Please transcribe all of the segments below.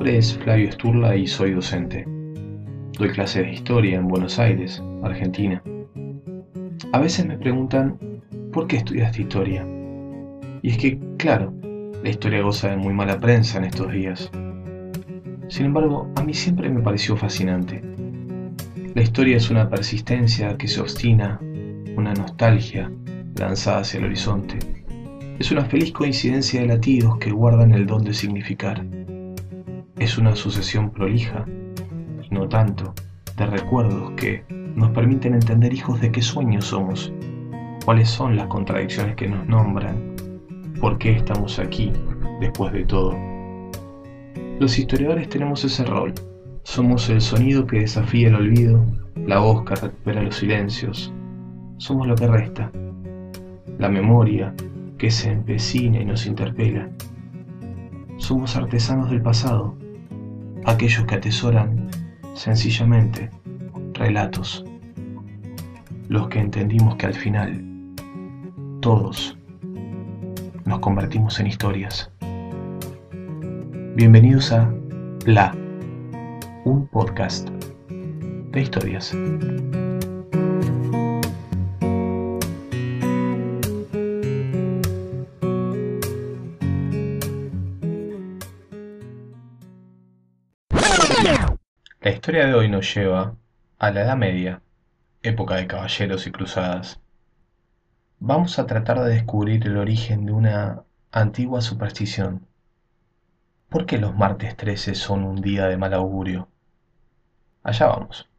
nombre es Flavio Sturla y soy docente. Doy clases de historia en Buenos Aires, Argentina. A veces me preguntan, ¿por qué estudiaste historia? Y es que, claro, la historia goza de muy mala prensa en estos días. Sin embargo, a mí siempre me pareció fascinante. La historia es una persistencia que se obstina, una nostalgia lanzada hacia el horizonte. Es una feliz coincidencia de latidos que guardan el don de significar. Es una sucesión prolija, y no tanto, de recuerdos que nos permiten entender hijos de qué sueños somos, cuáles son las contradicciones que nos nombran, por qué estamos aquí después de todo. Los historiadores tenemos ese rol. Somos el sonido que desafía el olvido, la voz que recupera los silencios. Somos lo que resta, la memoria que se empecina y nos interpela. Somos artesanos del pasado, aquellos que atesoran sencillamente relatos, los que entendimos que al final todos nos convertimos en historias. Bienvenidos a La, un podcast de historias. Historia de hoy nos lleva a la Edad Media, época de caballeros y cruzadas. Vamos a tratar de descubrir el origen de una antigua superstición. ¿Por qué los martes 13 son un día de mal augurio? Allá vamos.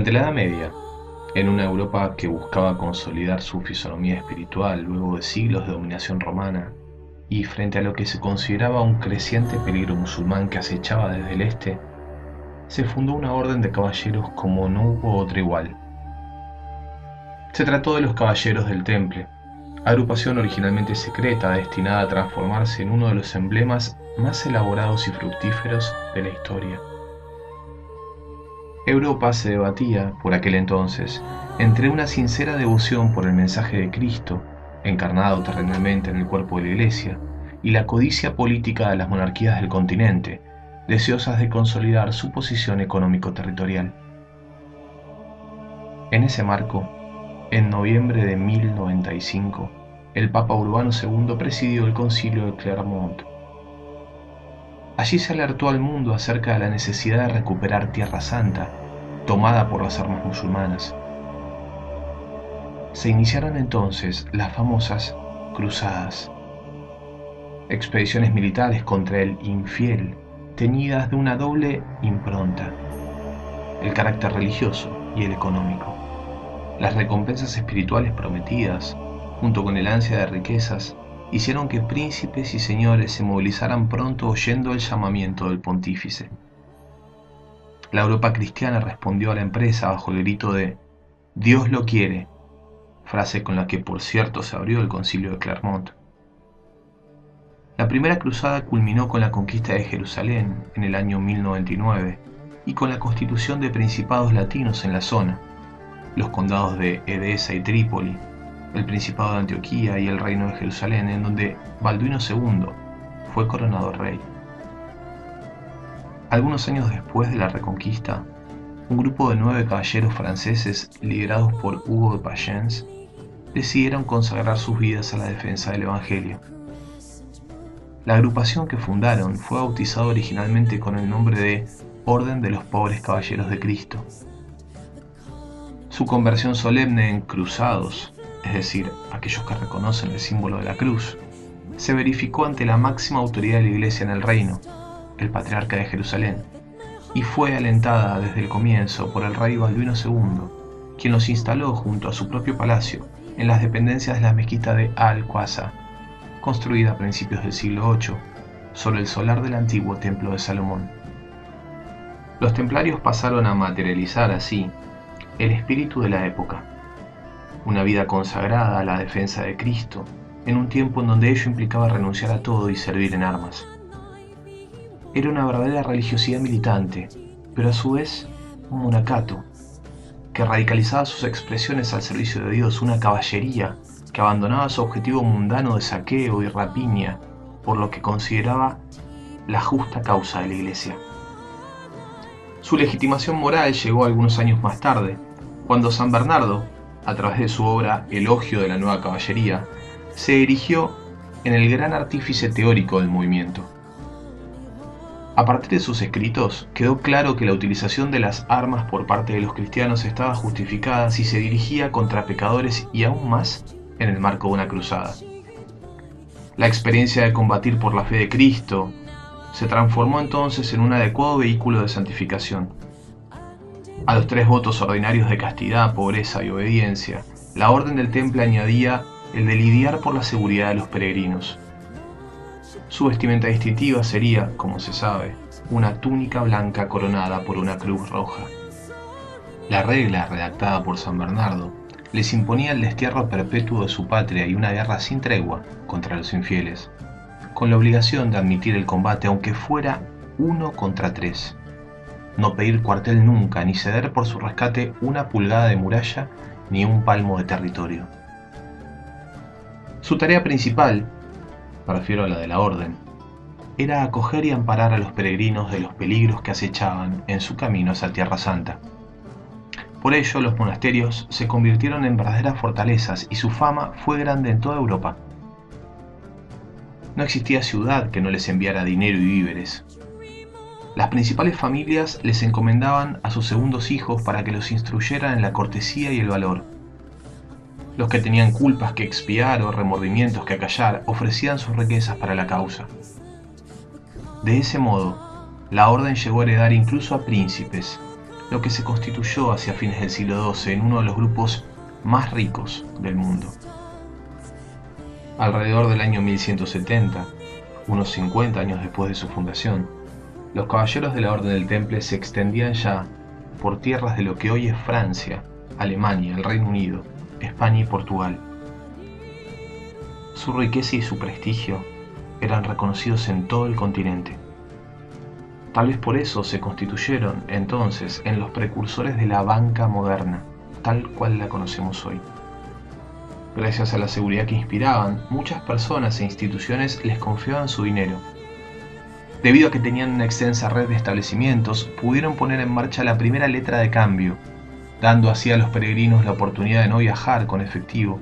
Durante la Edad Media, en una Europa que buscaba consolidar su fisonomía espiritual luego de siglos de dominación romana, y frente a lo que se consideraba un creciente peligro musulmán que acechaba desde el este, se fundó una orden de caballeros como no hubo otra igual. Se trató de los Caballeros del Temple, agrupación originalmente secreta destinada a transformarse en uno de los emblemas más elaborados y fructíferos de la historia. Europa se debatía, por aquel entonces, entre una sincera devoción por el mensaje de Cristo, encarnado terrenalmente en el cuerpo de la Iglesia, y la codicia política de las monarquías del continente, deseosas de consolidar su posición económico-territorial. En ese marco, en noviembre de 1095, el Papa Urbano II presidió el concilio de Clermont. Allí se alertó al mundo acerca de la necesidad de recuperar Tierra Santa, tomada por las armas musulmanas. Se iniciaron entonces las famosas cruzadas, expediciones militares contra el infiel, teñidas de una doble impronta, el carácter religioso y el económico. Las recompensas espirituales prometidas, junto con el ansia de riquezas, hicieron que príncipes y señores se movilizaran pronto oyendo el llamamiento del pontífice. La Europa cristiana respondió a la empresa bajo el grito de Dios lo quiere, frase con la que por cierto se abrió el concilio de Clermont. La primera cruzada culminó con la conquista de Jerusalén en el año 1099 y con la constitución de principados latinos en la zona, los condados de Edesa y Trípoli, el Principado de Antioquía y el Reino de Jerusalén, en donde Balduino II fue coronado rey. Algunos años después de la Reconquista, un grupo de nueve caballeros franceses liderados por Hugo de Payens decidieron consagrar sus vidas a la defensa del Evangelio. La agrupación que fundaron fue bautizada originalmente con el nombre de Orden de los Pobres Caballeros de Cristo. Su conversión solemne en cruzados es decir, aquellos que reconocen el símbolo de la cruz, se verificó ante la máxima autoridad de la Iglesia en el reino, el patriarca de Jerusalén, y fue alentada desde el comienzo por el rey Balduino II, quien los instaló junto a su propio palacio en las dependencias de la mezquita de Al-Qasa, construida a principios del siglo VIII, sobre el solar del antiguo templo de Salomón. Los templarios pasaron a materializar así el espíritu de la época, una vida consagrada a la defensa de Cristo, en un tiempo en donde ello implicaba renunciar a todo y servir en armas. Era una verdadera religiosidad militante, pero a su vez un monacato, que radicalizaba sus expresiones al servicio de Dios, una caballería que abandonaba su objetivo mundano de saqueo y rapiña por lo que consideraba la justa causa de la Iglesia. Su legitimación moral llegó algunos años más tarde, cuando San Bernardo, a través de su obra Elogio de la Nueva Caballería, se erigió en el gran artífice teórico del movimiento. A partir de sus escritos, quedó claro que la utilización de las armas por parte de los cristianos estaba justificada si se dirigía contra pecadores y aún más en el marco de una cruzada. La experiencia de combatir por la fe de Cristo se transformó entonces en un adecuado vehículo de santificación. A los tres votos ordinarios de castidad, pobreza y obediencia, la orden del temple añadía el de lidiar por la seguridad de los peregrinos. Su vestimenta distintiva sería, como se sabe, una túnica blanca coronada por una cruz roja. La regla redactada por San Bernardo les imponía el destierro perpetuo de su patria y una guerra sin tregua contra los infieles, con la obligación de admitir el combate aunque fuera uno contra tres, no pedir cuartel nunca ni ceder por su rescate una pulgada de muralla ni un palmo de territorio. Su tarea principal, me refiero a la de la orden, era acoger y amparar a los peregrinos de los peligros que acechaban en su camino hacia Tierra Santa. Por ello, los monasterios se convirtieron en verdaderas fortalezas y su fama fue grande en toda Europa. No existía ciudad que no les enviara dinero y víveres. Las principales familias les encomendaban a sus segundos hijos para que los instruyeran en la cortesía y el valor. Los que tenían culpas que expiar o remordimientos que acallar ofrecían sus riquezas para la causa. De ese modo, la orden llegó a heredar incluso a príncipes, lo que se constituyó hacia fines del siglo XII en uno de los grupos más ricos del mundo. Alrededor del año 1170, unos 50 años después de su fundación, los caballeros de la Orden del Temple se extendían ya por tierras de lo que hoy es Francia, Alemania, el Reino Unido, España y Portugal. Su riqueza y su prestigio eran reconocidos en todo el continente. Tal vez por eso se constituyeron entonces en los precursores de la banca moderna, tal cual la conocemos hoy. Gracias a la seguridad que inspiraban, muchas personas e instituciones les confiaban su dinero. Debido a que tenían una extensa red de establecimientos, pudieron poner en marcha la primera letra de cambio, dando así a los peregrinos la oportunidad de no viajar con efectivo,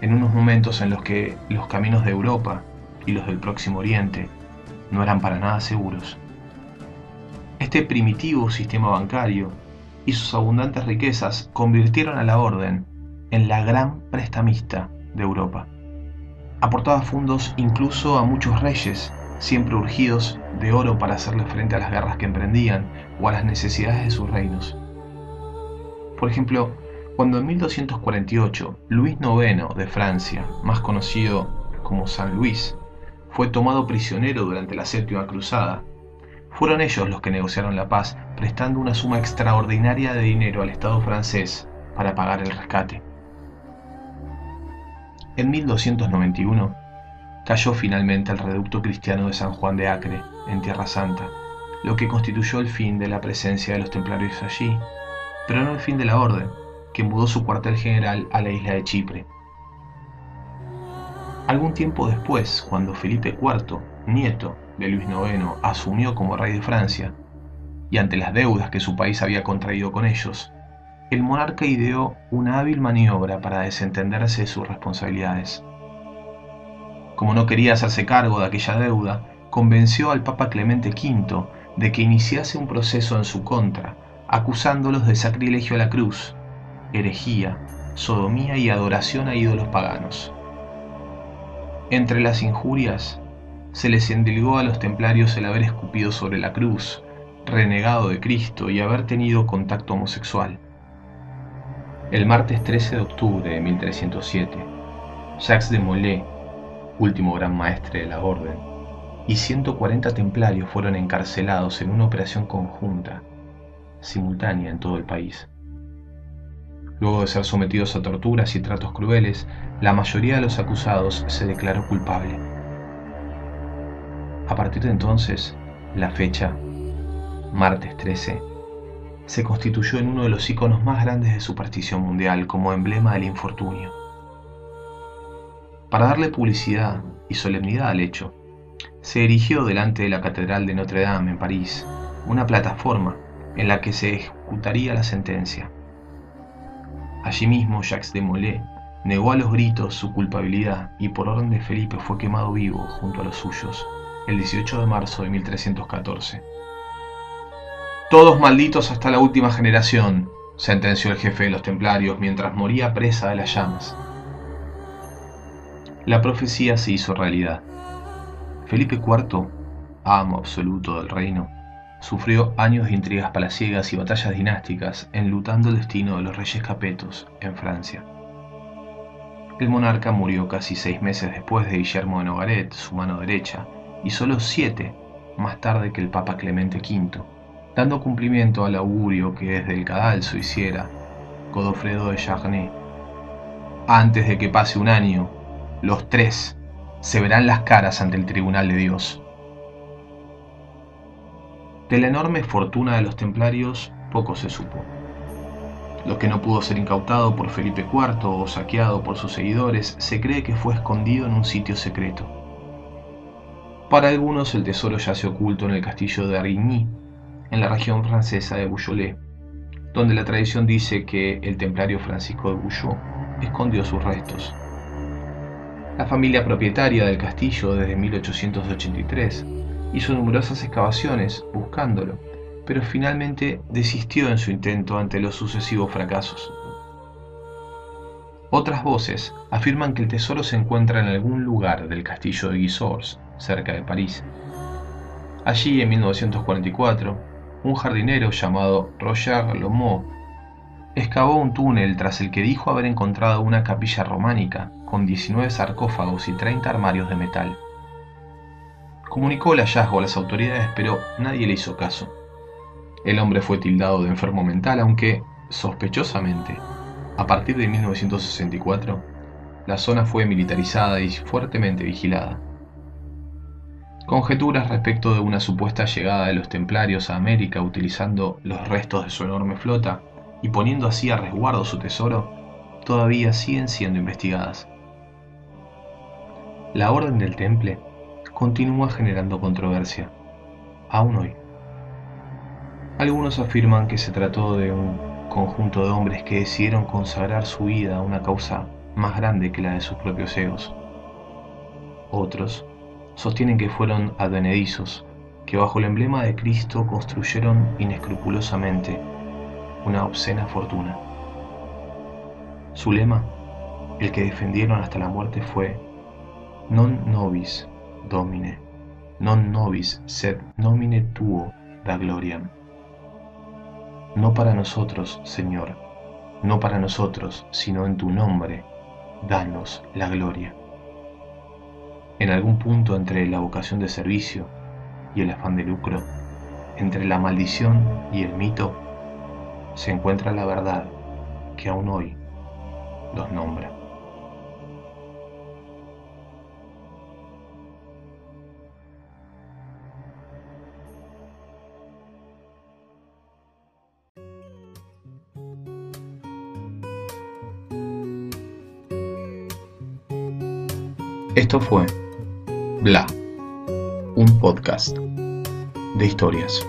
en unos momentos en los que los caminos de Europa y los del Próximo Oriente no eran para nada seguros. Este primitivo sistema bancario y sus abundantes riquezas convirtieron a la orden en la gran prestamista de Europa. Aportaba fondos incluso a muchos reyes, siempre urgidos de oro para hacerle frente a las guerras que emprendían o a las necesidades de sus reinos. Por ejemplo, cuando en 1248 Luis IX de Francia, más conocido como San Luis, fue tomado prisionero durante la Séptima Cruzada, fueron ellos los que negociaron la paz, prestando una suma extraordinaria de dinero al Estado francés para pagar el rescate. En 1291 cayó finalmente el reducto cristiano de San Juan de Acre, en Tierra Santa, lo que constituyó el fin de la presencia de los templarios allí, no el fin de la orden, que mudó su cuartel general a la isla de Chipre. Algún tiempo después, cuando Felipe IV, nieto de Luis IX, asumió como rey de Francia, y ante las deudas que su país había contraído con ellos, el monarca ideó una hábil maniobra para desentenderse de sus responsabilidades. Como no quería hacerse cargo de aquella deuda, convenció al Papa Clemente V de que iniciase un proceso en su contra, acusándolos de sacrilegio a la cruz, herejía, sodomía y adoración a ídolos paganos. Entre las injurias se les endilgó a los templarios el haber escupido sobre la cruz, renegado de Cristo y haber tenido contacto homosexual. El martes 13 de octubre de 1307, Jacques de Molay, último gran maestre de la orden, y 140 templarios fueron encarcelados en una operación conjunta, simultánea en todo el país. Luego de ser sometidos a torturas y tratos crueles, la mayoría de los acusados se declaró culpable. A partir de entonces, la fecha, martes 13, se constituyó en uno de los iconos más grandes de superstición mundial como emblema del infortunio. Para darle publicidad y solemnidad al hecho, se erigió delante de la Catedral de Notre Dame en París una plataforma en la que se ejecutaría la sentencia. Allí mismo Jacques de Molay negó a los gritos su culpabilidad y por orden de Felipe fue quemado vivo junto a los suyos el 18 de marzo de 1314. Todos malditos hasta la última generación, sentenció el jefe de los templarios mientras moría presa de las llamas. La profecía se hizo realidad. Felipe IV, amo absoluto del reino, sufrió años de intrigas palaciegas y batallas dinásticas enlutando el destino de los reyes capetos en Francia. El monarca murió casi seis meses después de Guillermo de Nogaret, su mano derecha, y solo siete más tarde que el Papa Clemente V, dando cumplimiento al augurio que desde el cadalso hiciera Godofredo de Charnay. Antes de que pase un año, los tres se verán las caras ante el tribunal de Dios. De la enorme fortuna de los templarios poco se supo. Lo que no pudo ser incautado por Felipe IV o saqueado por sus seguidores se cree que fue escondido en un sitio secreto. Para algunos el tesoro yace oculto en el castillo de Arigny, en la región francesa de Boucholet, donde la tradición dice que el templario Francisco de Bouchot escondió sus restos. La familia propietaria del castillo desde 1883 hizo numerosas excavaciones buscándolo, pero finalmente desistió en su intento ante los sucesivos fracasos. Otras voces afirman que el tesoro se encuentra en algún lugar del castillo de Gisors, cerca de París. Allí, en 1944, un jardinero llamado Roger Lomo excavó un túnel tras el que dijo haber encontrado una capilla románica con 19 sarcófagos y 30 armarios de metal. Comunicó el hallazgo a las autoridades, pero nadie le hizo caso. El hombre fue tildado de enfermo mental, aunque, sospechosamente, a partir de 1964, la zona fue militarizada y fuertemente vigilada. Conjeturas respecto de una supuesta llegada de los templarios a América utilizando los restos de su enorme flota y poniendo así a resguardo su tesoro todavía siguen siendo investigadas. La Orden del Temple continúa generando controversia, aún hoy. Algunos afirman que se trató de un conjunto de hombres que decidieron consagrar su vida a una causa más grande que la de sus propios egos. Otros sostienen que fueron advenedizos, que bajo el emblema de Cristo construyeron inescrupulosamente una obscena fortuna. Su lema, el que defendieron hasta la muerte, fue non nobis domine, non nobis sed nomine tuo da gloria. No para nosotros, Señor, no para nosotros, sino en tu nombre, danos la gloria. En algún punto entre la vocación de servicio y el afán de lucro, entre la maldición y el mito, se encuentra la verdad que aún hoy los nombra. Esto fue Bla, un podcast de historias.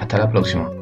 Hasta la próxima.